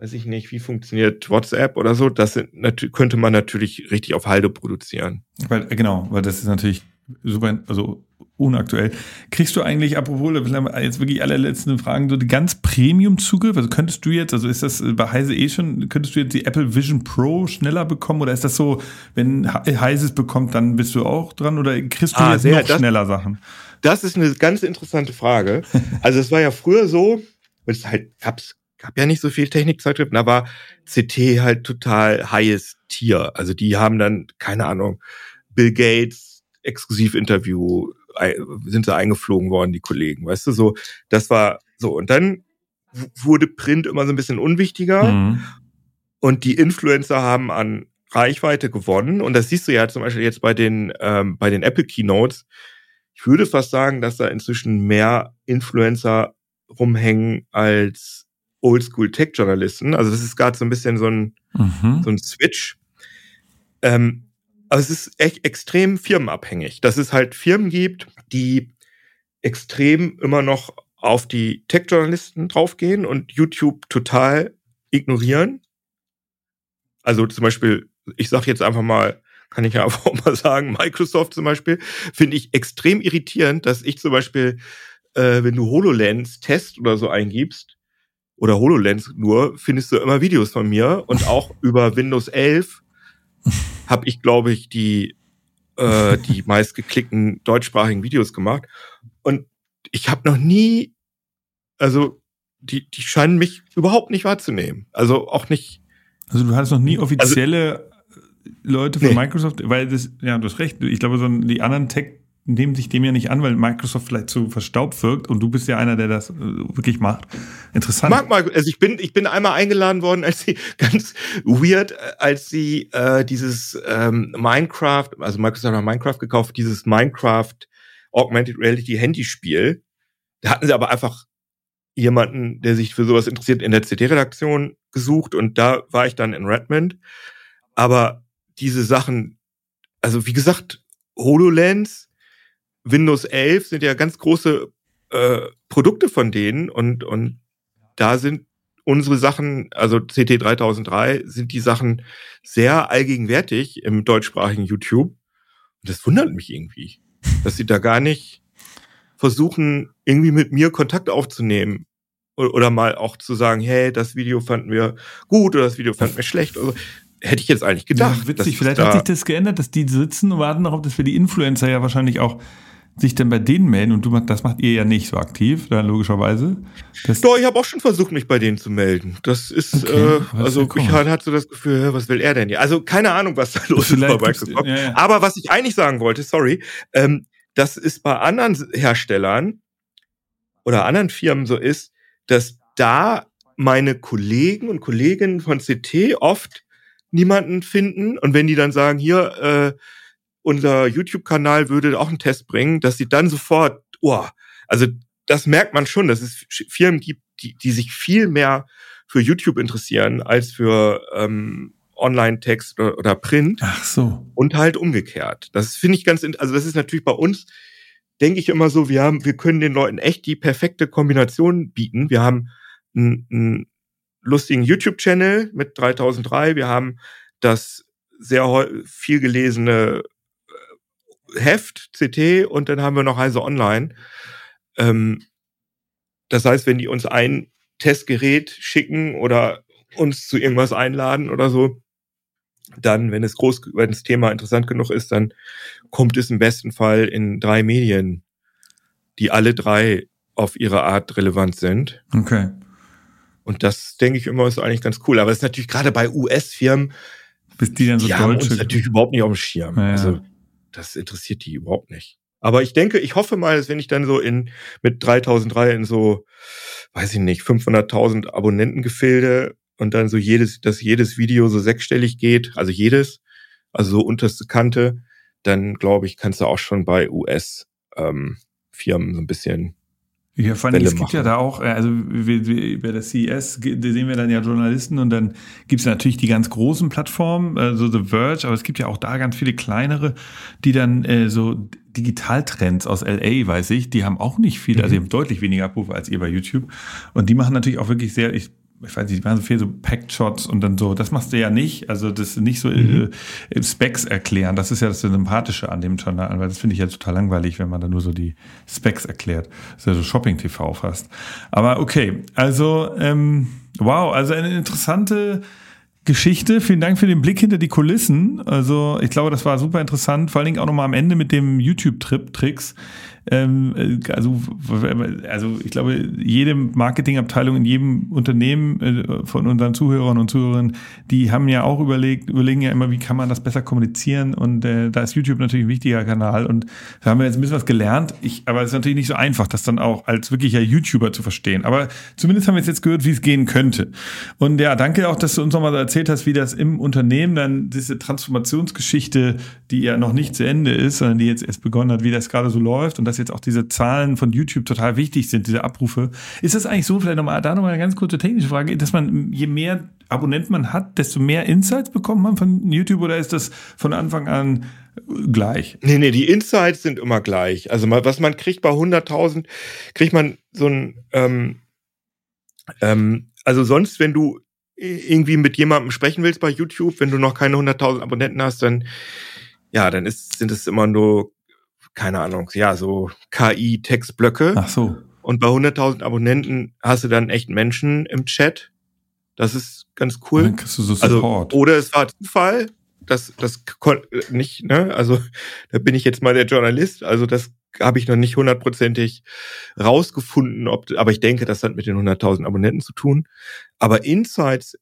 weiß ich nicht, wie funktioniert WhatsApp oder so, das sind, könnte man natürlich richtig auf Halde produzieren. Weil, genau, weil das ist natürlich super, also unaktuell. Kriegst du eigentlich, apropos, jetzt wirklich allerletzten Fragen, so die ganz Premium-Zugriff? Also könntest du jetzt, also ist das bei Heise eh schon, könntest du jetzt die Apple Vision Pro schneller bekommen oder ist das so, wenn Heise es bekommt, dann bist du auch dran oder kriegst du ah, jetzt sehr, noch das, schneller Sachen? Das ist eine ganz interessante Frage. Also es war ja früher so, es halt gab's gab ja nicht so viel Technikzeitschriften, da war CT halt total highest Tier. Also die haben dann, keine Ahnung, Bill Gates Exklusivinterview, sind sie eingeflogen worden, die Kollegen, weißt du, so, das war so. Und dann wurde Print immer so ein bisschen unwichtiger mhm. und die Influencer haben an Reichweite gewonnen und das siehst du ja zum Beispiel jetzt bei den, ähm, bei den Apple Keynotes. Ich würde fast sagen, dass da inzwischen mehr Influencer rumhängen als Oldschool-Tech-Journalisten. Also das ist gerade so ein bisschen so ein, mhm. so ein Switch. Ähm, aber es ist echt extrem firmenabhängig, dass es halt Firmen gibt, die extrem immer noch auf die Tech-Journalisten draufgehen und YouTube total ignorieren. Also zum Beispiel, ich sage jetzt einfach mal, kann ich ja einfach mal sagen, Microsoft zum Beispiel, finde ich extrem irritierend, dass ich zum Beispiel, äh, wenn du HoloLens Test oder so eingibst, oder HoloLens nur, findest du immer Videos von mir und auch über Windows 11 habe ich, glaube ich, die, äh, die meistgeklickten deutschsprachigen Videos gemacht. Und ich habe noch nie, also die, die scheinen mich überhaupt nicht wahrzunehmen. Also auch nicht. Also du hattest noch nie also offizielle also, Leute von nee. Microsoft, weil das, ja, du hast recht. Ich glaube, so die anderen Tech nehmen sich dem ja nicht an, weil Microsoft vielleicht zu verstaubt wirkt und du bist ja einer, der das äh, wirklich macht. Interessant. Mag mal, also ich bin, ich bin einmal eingeladen worden, als sie ganz weird, als sie äh, dieses ähm, Minecraft, also Microsoft hat Minecraft gekauft, dieses Minecraft Augmented Reality Handyspiel. Da hatten sie aber einfach jemanden, der sich für sowas interessiert, in der CT-Redaktion gesucht und da war ich dann in Redmond. Aber diese Sachen, also wie gesagt, HoloLens, Windows 11 sind ja ganz große äh, Produkte von denen und, und da sind unsere Sachen, also CT 3003, sind die Sachen sehr allgegenwärtig im deutschsprachigen YouTube. Und das wundert mich irgendwie, dass sie da gar nicht versuchen, irgendwie mit mir Kontakt aufzunehmen oder, mal auch zu sagen, hey, das Video fanden wir gut oder das Video fanden wir schlecht. Also, hätte ich jetzt eigentlich gedacht. Ja, witzig, vielleicht hat sich das geändert, dass die sitzen und warten darauf, dass wir die Influencer ja wahrscheinlich auch sich dann bei denen melden und du das macht ihr ja nicht so aktiv, dann logischerweise. Das Doch, ich habe auch schon versucht, mich bei denen zu melden. Das ist, okay, äh, also ich hatte so das Gefühl, was will er denn hier? Also keine Ahnung, was da los ist bei Microsoft. Ja, ja. Aber was ich eigentlich sagen wollte, sorry, ähm, das ist bei anderen Herstellern oder anderen Firmen so ist, dass da meine Kollegen und Kolleginnen von CT oft niemanden finden und wenn die dann sagen, hier, äh, unser YouTube-Kanal würde auch einen Test bringen, dass sie dann sofort, oh, also das merkt man schon, dass es Firmen gibt, die, die sich viel mehr für YouTube interessieren als für ähm, Online-Text oder, oder, Print. Ach so. Und halt umgekehrt. Das finde ich ganz, also das ist natürlich bei uns, denke ich immer so, wir haben, wir können den Leuten echt die perfekte Kombination bieten. Wir haben einen, einen lustigen YouTube-Channel mit 3003, wir haben das sehr viel gelesene Heft, CT und dann haben wir noch Heise Online. Ähm, das heißt, wenn die uns ein Testgerät schicken oder uns zu irgendwas einladen oder so, dann, wenn es groß, wenn das Thema interessant genug ist, dann kommt es im besten Fall in drei Medien, die alle drei auf ihre Art relevant sind. Okay. Und das denke ich immer ist eigentlich ganz cool. Aber es ist natürlich gerade bei US-Firmen, bis die dann so die haben uns natürlich überhaupt nicht auf dem Schirm. Ja, also das interessiert die überhaupt nicht. Aber ich denke, ich hoffe mal, dass wenn ich dann so in mit 3003 in so, weiß ich nicht, 500.000 Abonnentengefilde und dann so jedes, dass jedes Video so sechsstellig geht, also jedes, also so unterste Kante, dann glaube ich, kannst du auch schon bei US ähm, Firmen so ein bisschen ja, vor allem, es gibt machen. ja da auch, äh, also bei der CES sehen wir dann ja Journalisten und dann gibt es natürlich die ganz großen Plattformen, also The Verge, aber es gibt ja auch da ganz viele kleinere, die dann äh, so Digitaltrends aus LA, weiß ich, die haben auch nicht viel, also mhm. also die haben deutlich weniger Abrufe als ihr bei YouTube. Und die machen natürlich auch wirklich sehr, ich ich weiß nicht, die machen so viel so Packed Shots und dann so, das machst du ja nicht, also das nicht so mhm. äh, Specs erklären, das ist ja das Sympathische an dem Kanal, weil das finde ich ja total langweilig, wenn man da nur so die Specs erklärt. Das ist ja so Shopping-TV fast. Aber okay, also ähm, wow, also eine interessante Geschichte. Vielen Dank für den Blick hinter die Kulissen. Also ich glaube, das war super interessant, vor allen Dingen auch nochmal am Ende mit dem YouTube-Trip-Tricks. Ähm, äh, also, also ich glaube, jede Marketingabteilung in jedem Unternehmen äh, von unseren Zuhörern und Zuhörern, die haben ja auch überlegt, überlegen ja immer, wie kann man das besser kommunizieren und äh, da ist YouTube natürlich ein wichtiger Kanal und da haben wir jetzt ein bisschen was gelernt. Ich, aber es ist natürlich nicht so einfach, das dann auch als wirklicher YouTuber zu verstehen. Aber zumindest haben wir jetzt gehört, wie es gehen könnte. Und ja, danke auch, dass du uns nochmal erzählt hast, wie das im Unternehmen dann diese Transformationsgeschichte, die ja noch nicht zu Ende ist, sondern die jetzt erst begonnen hat, wie das gerade so läuft und dass jetzt auch diese Zahlen von YouTube total wichtig sind, diese Abrufe. Ist das eigentlich so, vielleicht nochmal, da nochmal eine ganz kurze technische Frage, dass man, je mehr Abonnenten man hat, desto mehr Insights bekommt man von YouTube oder ist das von Anfang an gleich? Nee, nee, die Insights sind immer gleich. Also was man kriegt bei 100.000, kriegt man so ein, ähm, ähm, also sonst, wenn du irgendwie mit jemandem sprechen willst bei YouTube, wenn du noch keine 100.000 Abonnenten hast, dann ja, dann ist, sind es immer nur keine Ahnung, ja, so KI-Textblöcke. Ach so. Und bei 100.000 Abonnenten hast du dann echt Menschen im Chat. Das ist ganz cool. Dann kriegst du so also, Support. Also, oder es war Zufall. Das, das nicht, ne? Also, da bin ich jetzt mal der Journalist. Also, das habe ich noch nicht hundertprozentig rausgefunden, ob, aber ich denke, das hat mit den 100.000 Abonnenten zu tun. Aber Insights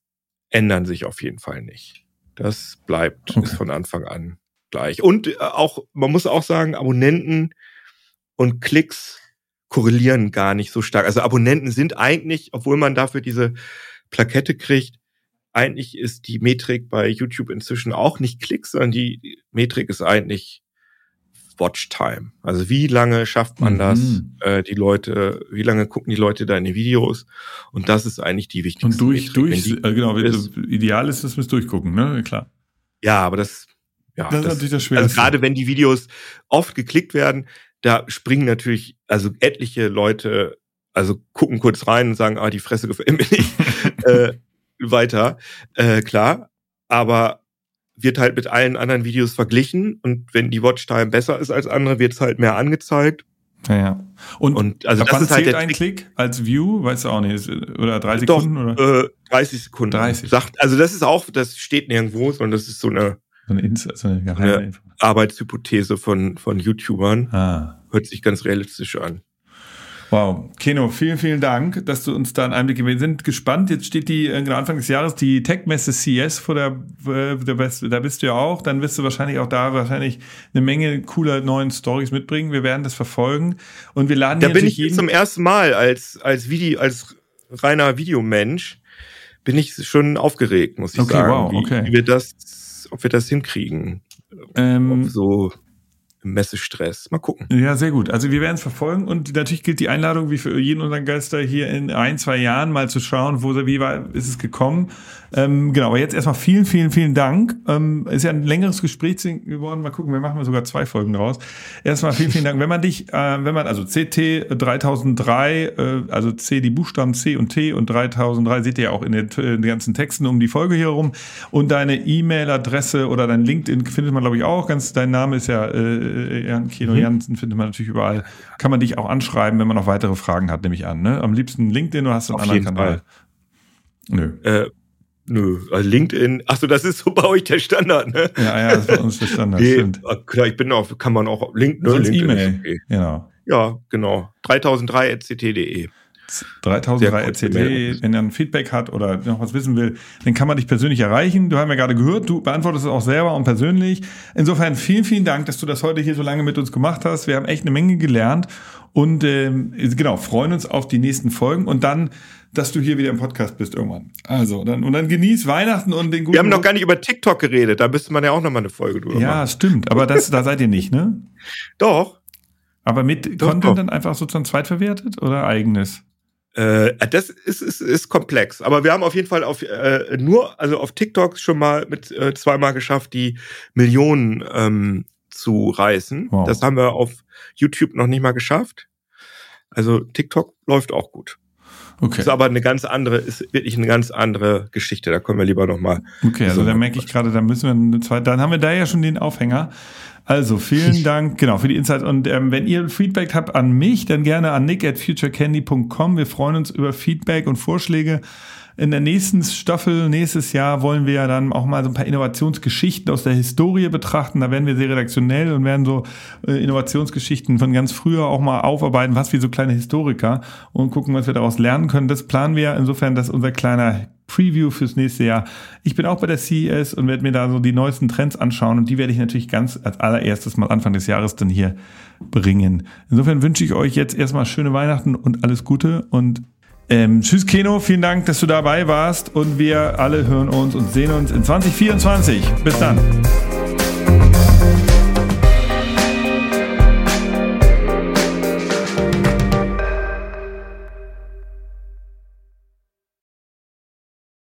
ändern sich auf jeden Fall nicht. Das bleibt okay. von Anfang an gleich. Und äh, auch, man muss auch sagen, Abonnenten und Klicks korrelieren gar nicht so stark. Also Abonnenten sind eigentlich, obwohl man dafür diese Plakette kriegt, eigentlich ist die Metrik bei YouTube inzwischen auch nicht Klicks, sondern die Metrik ist eigentlich Watchtime. Also wie lange schafft man das? Mhm. Äh, die Leute, wie lange gucken die Leute deine Videos? Und das ist eigentlich die wichtigste. Und durch, Metrik. durch, die, äh, genau, ist, ideal ist, dass wir es durchgucken, ne? Klar. Ja, aber das ja, das, das ist natürlich das Schwierigste. Also gerade wenn die Videos oft geklickt werden, da springen natürlich also etliche Leute, also gucken kurz rein und sagen, ah, die Fresse gefällt mir nicht, äh, weiter, äh, klar. Aber wird halt mit allen anderen Videos verglichen und wenn die Watchtime besser ist als andere, wird es halt mehr angezeigt. Ja, ja. Und, Und also das ist halt der ein Trick. Klick als View? Weißt du auch nicht. Oder drei Doch, Sekunden? oder? Äh, 30 Sekunden. 30. Sagt, also das ist auch, das steht nirgendwo, sondern das ist so eine So eine, Insta, so eine geheime. Info. Arbeitshypothese von, von YouTubern. Ah. Hört sich ganz realistisch an. Wow. Keno, vielen, vielen Dank, dass du uns da einen Einblick gegeben hast. Wir sind gespannt. Jetzt steht die, genau Anfang des Jahres, die Tech-Messe CS vor der, äh, da bist du ja auch. Dann wirst du wahrscheinlich auch da wahrscheinlich eine Menge cooler neuen Stories mitbringen. Wir werden das verfolgen. Und wir laden Da bin ich jetzt zum ersten Mal als, als Video, als reiner Videomensch, bin ich schon aufgeregt, muss ich Okay, sagen. wow, wie, okay. wie wir das, ob wir das hinkriegen. ähm, Ob so Messestress. Mal gucken. Ja, sehr gut. Also wir werden es verfolgen und natürlich gilt die Einladung, wie für jeden unseren Geister hier in ein, zwei Jahren mal zu schauen, wo wie war, ist es gekommen. Ähm, genau, aber jetzt erstmal vielen, vielen, vielen Dank. Ähm, ist ja ein längeres Gespräch geworden. Mal gucken, wir machen sogar zwei Folgen draus. Erstmal vielen, vielen Dank. Wenn man dich, äh, wenn man, also CT 3003, äh, also C, die Buchstaben C und T und 3003 seht ihr ja auch in den, in den ganzen Texten um die Folge hier rum. Und deine E-Mail-Adresse oder dein LinkedIn findet man, glaube ich, auch. Ganz, dein Name ist ja äh, Jan Kino Mhm. Jansen, findet man natürlich überall. Kann man dich auch anschreiben, wenn man noch weitere Fragen hat, nehme ich an. Ne? Am liebsten LinkedIn oder hast du einen Auf anderen jeden Kanal? Nö. Äh, nö, also LinkedIn, ach so, das ist so bei euch der Standard, ne? Ja, ja, das ist bei uns der Standard, Nee, stimmt. ah, klar, ich bin auch, kann man auch LinkedIn, ne? Sonst LinkedIn E-Mail. okay. Genau. Ja, genau. 3003.ct.de. 3003 Sehr kurze RCT, Mail. wenn er ein Feedback hat oder noch was wissen will, dann kann man dich persönlich erreichen. Du hast ja gerade gehört, du beantwortest es auch selber und persönlich. Insofern vielen, vielen Dank, dass du das heute hier so lange mit uns gemacht hast. Wir haben echt eine Menge gelernt und ähm, genau, freuen uns auf die nächsten Folgen und dann, dass du hier wieder im Podcast bist irgendwann. Also, dann, und dann genieß Weihnachten und den guten Wir haben noch gar nicht über TikTok geredet, da müsste man ja auch noch mal eine Folge drüber Ja, machen. stimmt, aber das, da seid ihr nicht, ne? Doch. Aber mit Doch, Content doch. dann einfach sozusagen zweitverwertet oder eigenes? Äh, das ist, ist, ist komplex. Aber wir haben auf jeden Fall auf äh, nur, also auf TikTok schon mal mit äh, zweimal geschafft, die Millionen ähm, zu reißen. Wow. Das haben wir auf YouTube noch nicht mal geschafft. Also TikTok läuft auch gut. Okay. Ist aber eine ganz andere, ist wirklich eine ganz andere Geschichte. Da können wir lieber noch mal. Okay, also So, da merke ich gerade, da müssen wir eine zweite, dann haben wir da ja schon den Aufhänger. Also vielen Dank, genau, für die Insights. Und ähm, wenn ihr Feedback habt an mich, dann gerne an nick at futurecandy.com. Wir freuen uns über Feedback und Vorschläge. In der nächsten Staffel, nächstes Jahr, wollen wir ja dann auch mal so ein paar Innovationsgeschichten aus der Historie betrachten. Da werden wir sehr redaktionell und werden so äh, Innovationsgeschichten von ganz früher auch mal aufarbeiten, was wie so kleine Historiker und gucken, was wir daraus lernen können. Das planen wir insofern, dass unser kleiner Preview fürs nächste Jahr. Ich bin auch bei der CES und werde mir da so die neuesten Trends anschauen und die werde ich natürlich ganz als allererstes mal Anfang des Jahres dann hier bringen. Insofern wünsche ich euch jetzt erstmal schöne Weihnachten und alles Gute und ähm, tschüss Keno, vielen Dank, dass du dabei warst und wir alle hören uns und sehen uns in 2024. Bis dann.